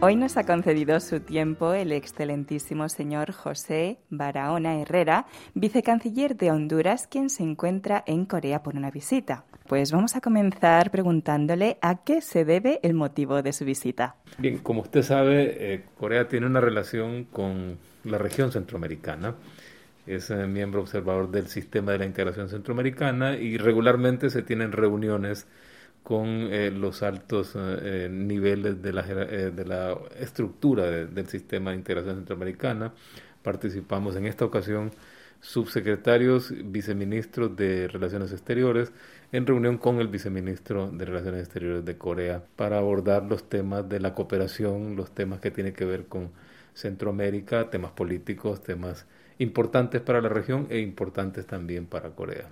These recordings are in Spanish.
Hoy nos ha concedido su tiempo el excelentísimo señor José Barahona Herrera, vicecanciller de Honduras, quien se encuentra en Corea por una visita. Pues vamos a comenzar preguntándole a qué se debe el motivo de su visita. Bien, como usted sabe, eh, Corea tiene una relación con la región centroamericana. Es eh, miembro observador del sistema de la integración centroamericana y regularmente se tienen reuniones con eh, los altos eh, eh, niveles de la, de la estructura del sistema de integración centroamericana. Participamos en esta ocasión subsecretarios, viceministros de Relaciones Exteriores, en reunión con el viceministro de Relaciones Exteriores de Corea para abordar los temas de la cooperación, los temas que tienen que ver con Centroamérica, temas políticos, temas importantes para la región e importantes también para Corea.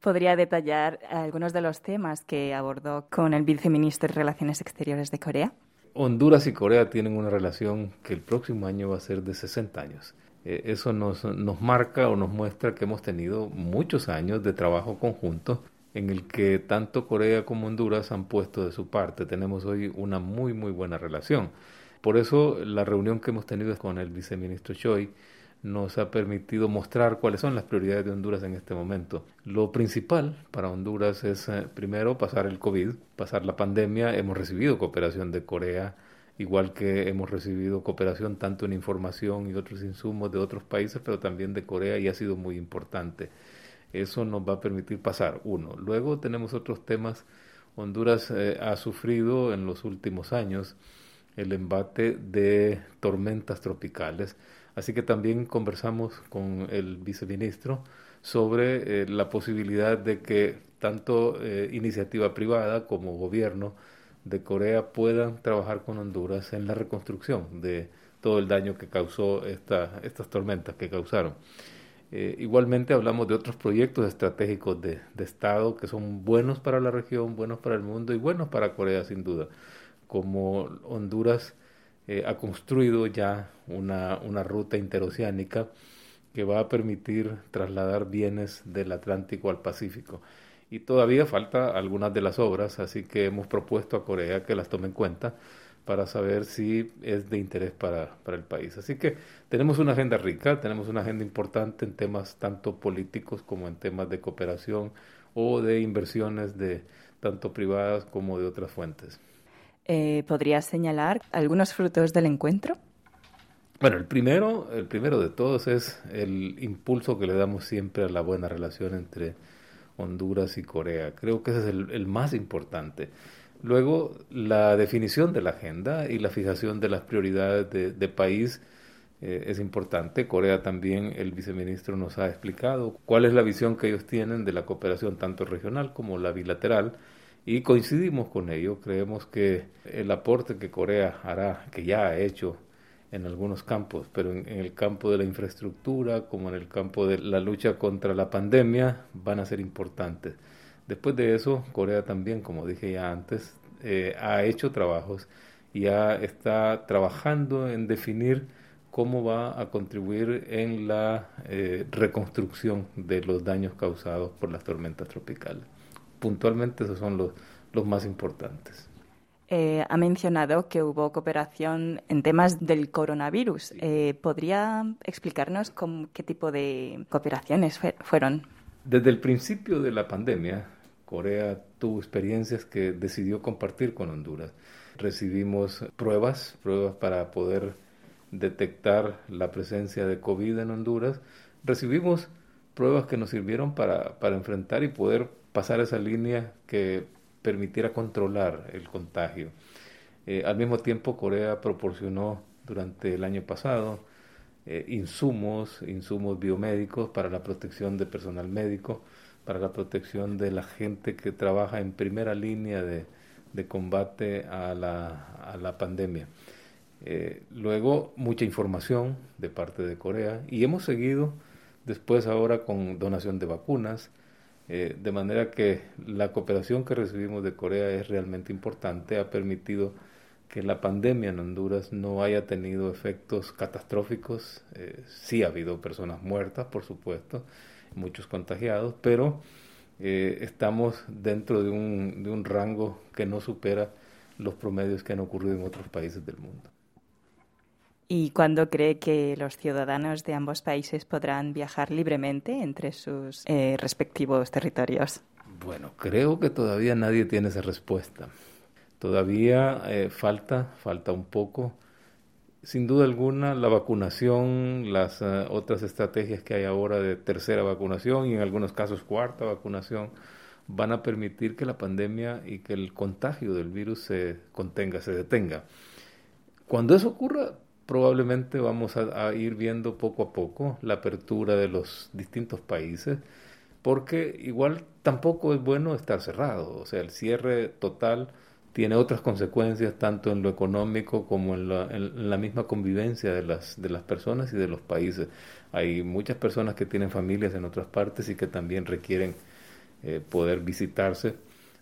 ¿Podría detallar algunos de los temas que abordó con el viceministro de Relaciones Exteriores de Corea? Honduras y Corea tienen una relación que el próximo año va a ser de 60 años. Eh, eso nos, nos marca o nos muestra que hemos tenido muchos años de trabajo conjunto en el que tanto Corea como Honduras han puesto de su parte. Tenemos hoy una muy, muy buena relación. Por eso la reunión que hemos tenido con el viceministro Choi nos ha permitido mostrar cuáles son las prioridades de Honduras en este momento. Lo principal para Honduras es, eh, primero, pasar el COVID, pasar la pandemia. Hemos recibido cooperación de Corea, igual que hemos recibido cooperación tanto en información y otros insumos de otros países, pero también de Corea y ha sido muy importante. Eso nos va a permitir pasar, uno. Luego tenemos otros temas. Honduras eh, ha sufrido en los últimos años el embate de tormentas tropicales Así que también conversamos con el viceministro sobre eh, la posibilidad de que tanto eh, iniciativa privada como gobierno de Corea puedan trabajar con Honduras en la reconstrucción de todo el daño que causó esta, estas tormentas que causaron. Eh, igualmente hablamos de otros proyectos estratégicos de, de, Estado que son buenos para la región, buenos para el mundo y buenos para Corea sin duda, como Honduras eh, ha construido ya una, una ruta interoceánica que va a permitir trasladar bienes del Atlántico al Pacífico. Y todavía falta algunas de las obras, así que hemos propuesto a Corea que las tome en cuenta para saber si es de interés para, para el país. Así que tenemos una agenda rica, tenemos una agenda importante en temas tanto políticos como en temas de cooperación o de inversiones de tanto privadas como de otras fuentes. Eh, ¿Podrías señalar algunos frutos del encuentro? Bueno, el primero, el primero de todos es el impulso que le damos siempre a la buena relación entre Honduras y Corea. Creo que ese es el, más importante. Luego, la definición de la agenda y la fijación de las prioridades de, país eh, es importante. Corea también, el viceministro nos ha explicado cuál es la visión que ellos tienen de la cooperación tanto regional como la bilateral y coincidimos con ello. Creemos que el aporte que Corea hará, que ya ha hecho en algunos campos, pero en, el campo de la infraestructura, como en el campo de la lucha contra la pandemia, van a ser importantes. Después de eso, Corea también, como dije ya antes, eh, ha hecho trabajos y ya está trabajando en definir cómo va a contribuir en la eh, reconstrucción de los daños causados por las tormentas tropicales puntualmente esos son los, los más importantes. Eh, ha mencionado que hubo cooperación en temas del coronavirus. Eh, ¿Podría explicarnos qué tipo de cooperaciones fueron? Desde el principio de la pandemia, Corea tuvo experiencias que decidió compartir con Honduras. Recibimos pruebas, pruebas para poder detectar la presencia de COVID en Honduras. Recibimos pruebas que nos sirvieron para, para enfrentar y poder pasar esa línea que permitiera controlar el contagio. Eh, al mismo tiempo, Corea proporcionó durante el año pasado eh, insumos, insumos biomédicos para la protección de personal médico, para la protección de la gente que trabaja en primera línea de, combate a la, pandemia. Eh, luego, mucha información de parte de Corea y hemos seguido después ahora con donación de vacunas, eh, de manera que la cooperación que recibimos de Corea es realmente importante, ha permitido que la pandemia en Honduras no haya tenido efectos catastróficos. Eh, sí ha habido personas muertas, por supuesto, muchos contagiados, pero eh, estamos dentro de un, de un rango que no supera los promedios que han ocurrido en otros países del mundo. ¿Y cuándo cree que los ciudadanos de ambos países podrán viajar libremente entre sus eh, respectivos territorios? Bueno, creo que todavía nadie tiene esa respuesta. Todavía eh, falta, falta un poco. Sin duda alguna, la vacunación, las eh, otras estrategias que hay ahora de tercera vacunación y en algunos casos cuarta vacunación, van a permitir que la pandemia y que el contagio del virus se contenga, se detenga. Cuando eso ocurra, probablemente vamos a, ir viendo poco a poco la apertura de los distintos países, porque igual tampoco es bueno estar cerrado, o sea, el cierre total tiene otras consecuencias tanto en lo económico como en la, misma convivencia de las, de las personas y de los países. Hay muchas personas que tienen familias en otras partes y que también requieren eh, poder visitarse.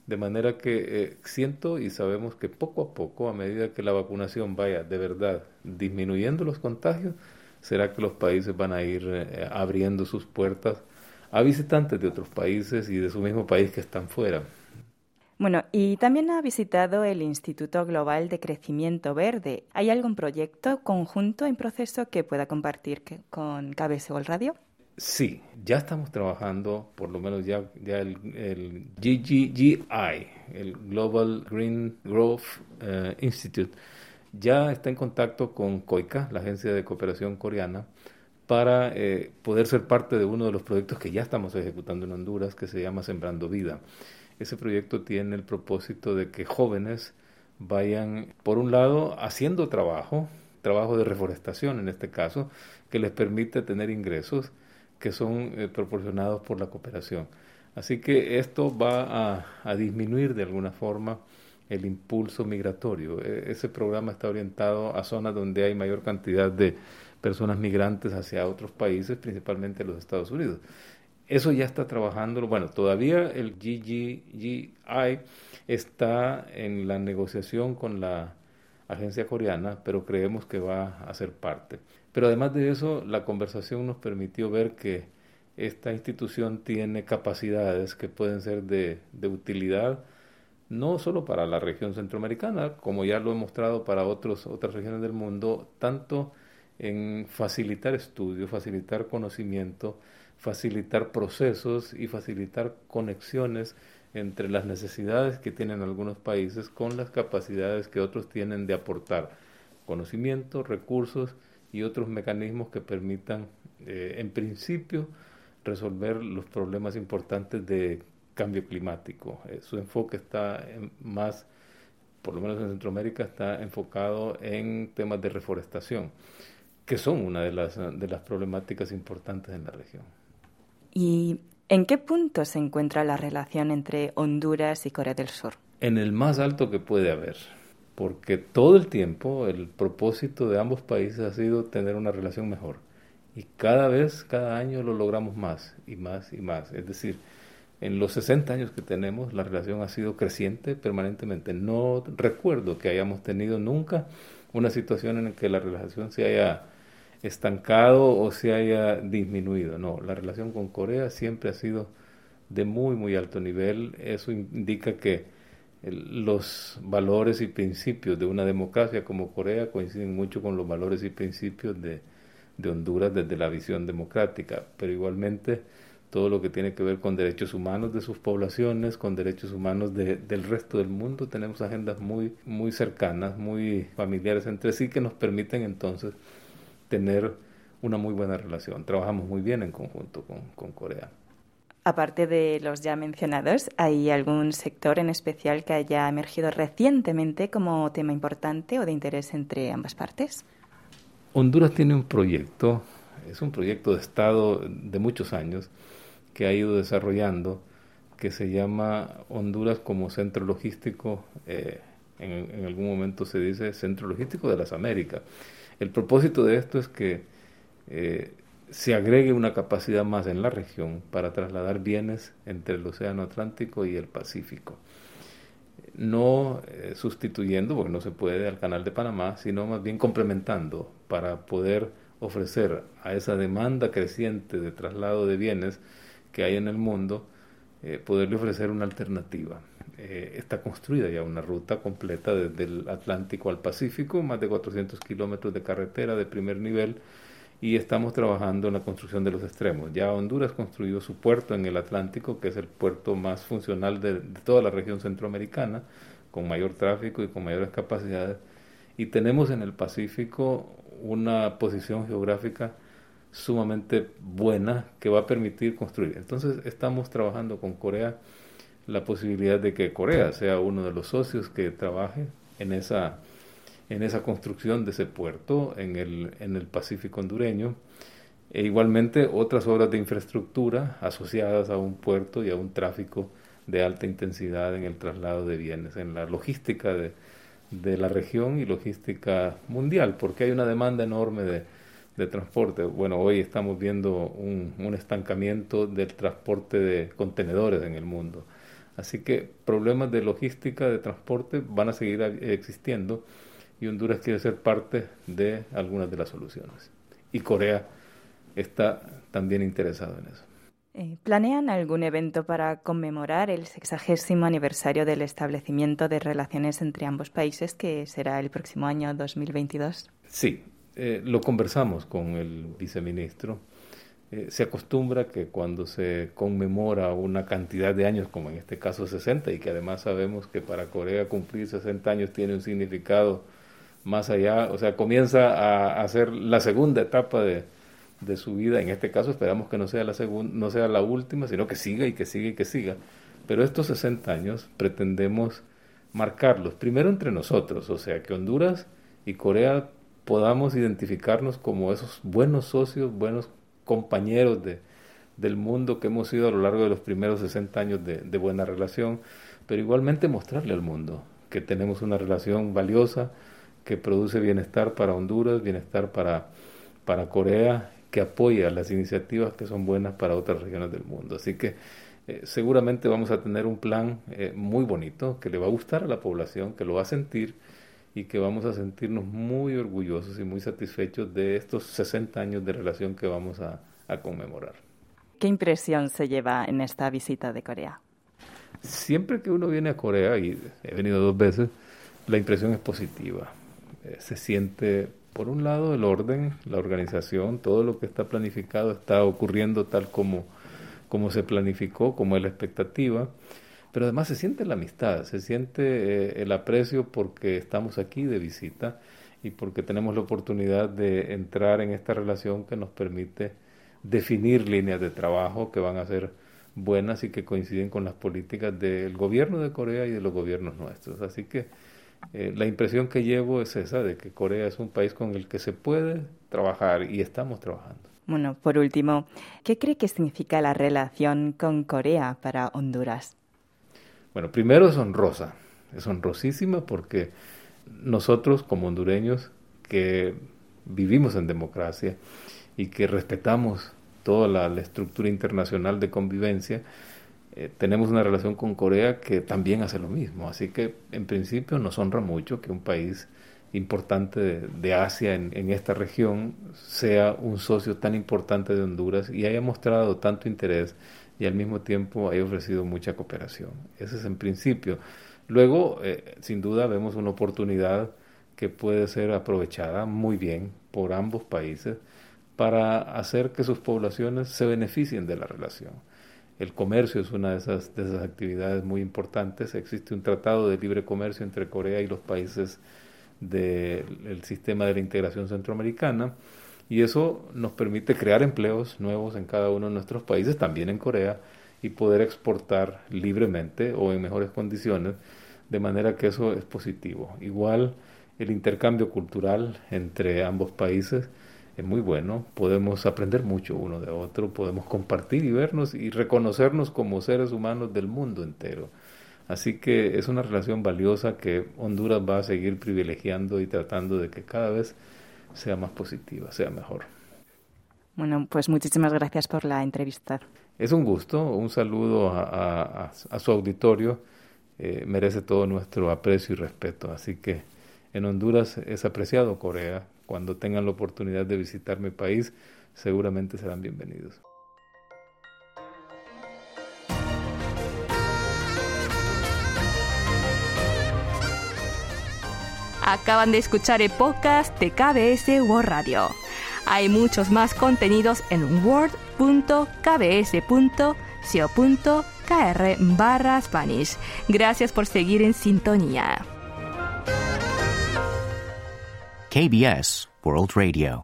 De manera que eh, siento y sabemos que poco a poco, a medida que la vacunación vaya de verdad disminuyendo los contagios, será que los países van a ir eh, abriendo sus puertas a visitantes de otros países y de su mismo país que están fuera. Bueno, y también ha visitado el Instituto Global de Crecimiento Verde. ¿Hay algún proyecto conjunto en proceso que pueda compartir con KBS Radio? Sí, ya estamos trabajando, por lo menos ya, ya el, GGGI, el Global Green Growth eh, Institute, ya está en contacto con COICA, la agencia de cooperación coreana, para eh, poder ser parte de uno de los proyectos que ya estamos ejecutando en Honduras, que se llama Sembrando Vida. Ese proyecto tiene el propósito de que jóvenes vayan, por un lado, haciendo trabajo, trabajo de reforestación en este caso, que les permite tener ingresos que son eh, proporcionados por la cooperación. Así que esto va a, disminuir de alguna forma el impulso migratorio. E, ese programa está orientado a zonas donde hay mayor cantidad de personas migrantes hacia otros países, principalmente los Estados Unidos. Eso ya está trabajando, bueno, todavía el GGGI está en la negociación con la agencia coreana, pero creemos que va a ser parte. Pero además de eso, la conversación nos permitió ver que esta institución tiene capacidades que pueden ser de, utilidad no solo para la región centroamericana, como ya lo he mostrado para otros, otras regiones del mundo, tanto en facilitar estudios, facilitar conocimiento, facilitar procesos y facilitar conexiones entre las necesidades que tienen algunos países con las capacidades que otros tienen de aportar conocimiento, recursos y otros mecanismos que permitan, eh, en principio, resolver los problemas importantes de cambio climático. Eh, su enfoque está más, por lo menos en Centroamérica, está enfocado en temas de reforestación, que son una de las, de las problemáticas importantes en la región. ¿Y en qué punto se encuentra la relación entre Honduras y Corea del Sur? En el más alto que puede haber, porque todo el tiempo el propósito de ambos países ha sido tener una relación mejor. Y cada vez, cada año lo logramos más y más y más. Es decir, en los 60 años que tenemos, la relación ha sido creciente permanentemente. No recuerdo que hayamos tenido nunca una situación en la que la relación se haya estancado o se haya disminuido. No, la relación con Corea siempre ha sido de muy, muy alto nivel. Eso indica que los valores y principios de una democracia como Corea coinciden mucho con los valores y principios de, de Honduras desde la visión democrática, pero igualmente todo lo que tiene que ver con derechos humanos de sus poblaciones, con derechos humanos del resto del mundo, tenemos agendas muy, muy cercanas, muy familiares entre sí que nos permiten entonces tener una muy buena relación. Trabajamos muy bien en conjunto con, Corea. Aparte de los ya mencionados, ¿hay algún sector en especial que haya emergido recientemente como tema importante o de interés entre ambas partes? Honduras tiene un proyecto, es un proyecto de Estado de muchos años que ha ido desarrollando, que se llama Honduras como Centro Logístico, eh, en, en, algún momento se dice Centro Logístico de las Américas. El propósito de esto es que eh, se agregue una capacidad más en la región para trasladar bienes entre el Océano Atlántico y el Pacífico. No eh, sustituyendo, porque no se puede, al Canal de Panamá, sino más bien complementando para poder ofrecer a esa demanda creciente de traslado de bienes que hay en el mundo eh, poderle ofrecer una alternativa. Eh, está construida ya una ruta completa desde el Atlántico al Pacífico, más de 400 kilómetros de carretera de primer nivel y estamos trabajando en la construcción de los extremos. Ya Honduras construyó su puerto en el Atlántico, que es el puerto más funcional de, toda la región centroamericana, con mayor tráfico y con mayores capacidades. Y tenemos en el Pacífico una posición geográfica sumamente buena que va a permitir construir. Entonces estamos trabajando con Corea la posibilidad de que Corea sea uno de los socios que trabaje en esa, en esa construcción de ese puerto en el, en el Pacífico hondureño. E igualmente otras obras de infraestructura asociadas a un puerto y a un tráfico de alta intensidad en el traslado de bienes, en la logística de, de la región y logística mundial, porque hay una demanda enorme de, de transporte. Bueno, hoy estamos viendo un, un, estancamiento del transporte de contenedores en el mundo. Así que problemas de logística, de transporte van a seguir existiendo y Honduras quiere ser parte de algunas de las soluciones. Y Corea está también interesado en eso. Eh, ¿Planean algún evento para conmemorar el sexagésimo aniversario del establecimiento de relaciones entre ambos países, que será el próximo año 2022? Sí, eh, lo conversamos con el viceministro eh, se acostumbra que cuando se conmemora una cantidad de años, como en este caso 60, y que además sabemos que para Corea cumplir 60 años tiene un significado más allá, o sea, comienza a, ser la segunda etapa de, de, su vida, en este caso esperamos que no sea, la no sea la última, sino que siga y que siga y que siga. Pero estos 60 años pretendemos marcarlos, primero entre nosotros, o sea, que Honduras y Corea podamos identificarnos como esos buenos socios, buenos compañeros de, del mundo que hemos sido a lo largo de los primeros 60 años de, de buena relación, pero igualmente mostrarle al mundo que tenemos una relación valiosa, que produce bienestar para Honduras, bienestar para, para Corea, que apoya las iniciativas que son buenas para otras regiones del mundo. Así que eh, seguramente vamos a tener un plan eh, muy bonito que le va a gustar a la población, que lo va a sentir y que vamos a sentirnos muy orgullosos y muy satisfechos de estos 60 años de relación que vamos a, a conmemorar. ¿Qué impresión se lleva en esta visita de Corea? Siempre que uno viene a Corea, y he venido dos veces, la impresión es positiva. Eh, se siente, por un lado, el orden, la organización, todo lo que está planificado está ocurriendo tal como, como se planificó, como es la expectativa pero además se siente la amistad, se siente eh, el aprecio porque estamos aquí de visita y porque tenemos la oportunidad de entrar en esta relación que nos permite definir líneas de trabajo que van a ser buenas y que coinciden con las políticas del gobierno de Corea y de los gobiernos nuestros. Así que eh, la impresión que llevo es esa, de que Corea es un país con el que se puede trabajar y estamos trabajando. Bueno, por último, ¿qué cree que significa la relación con Corea para Honduras? Bueno, primero es honrosa, es honrosísima porque nosotros como hondureños que vivimos en democracia y que respetamos toda la, estructura internacional de convivencia, eh, tenemos una relación con Corea que también hace lo mismo. Así que en principio nos honra mucho que un país importante de, Asia en, en, esta región sea un socio tan importante de Honduras y haya mostrado tanto interés y al mismo tiempo haya ofrecido mucha cooperación. Ese es en principio. Luego, eh, sin duda, vemos una oportunidad que puede ser aprovechada muy bien por ambos países para hacer que sus poblaciones se beneficien de la relación. El comercio es una de esas, de esas actividades muy importantes. Existe un tratado de libre comercio entre Corea y los países del sistema de la integración centroamericana y eso nos permite crear empleos nuevos en cada uno de nuestros países, también en Corea, y poder exportar libremente o en mejores condiciones, de manera que eso es positivo. Igual el intercambio cultural entre ambos países es muy bueno, podemos aprender mucho uno de otro, podemos compartir y vernos y reconocernos como seres humanos del mundo entero. Así que es una relación valiosa que Honduras va a seguir privilegiando y tratando de que cada vez sea más positiva, sea mejor. Bueno, pues muchísimas gracias por la entrevista. Es un gusto, un saludo a, su auditorio, eh, merece todo nuestro aprecio y respeto. Así que en Honduras es apreciado Corea. Cuando tengan la oportunidad de visitar mi país, seguramente serán bienvenidos. Acaban de escuchar el podcast de KBS World Radio. Hay muchos más contenidos en word.kbs.co.kr barra Spanish. Gracias por seguir en sintonía. KBS World Radio.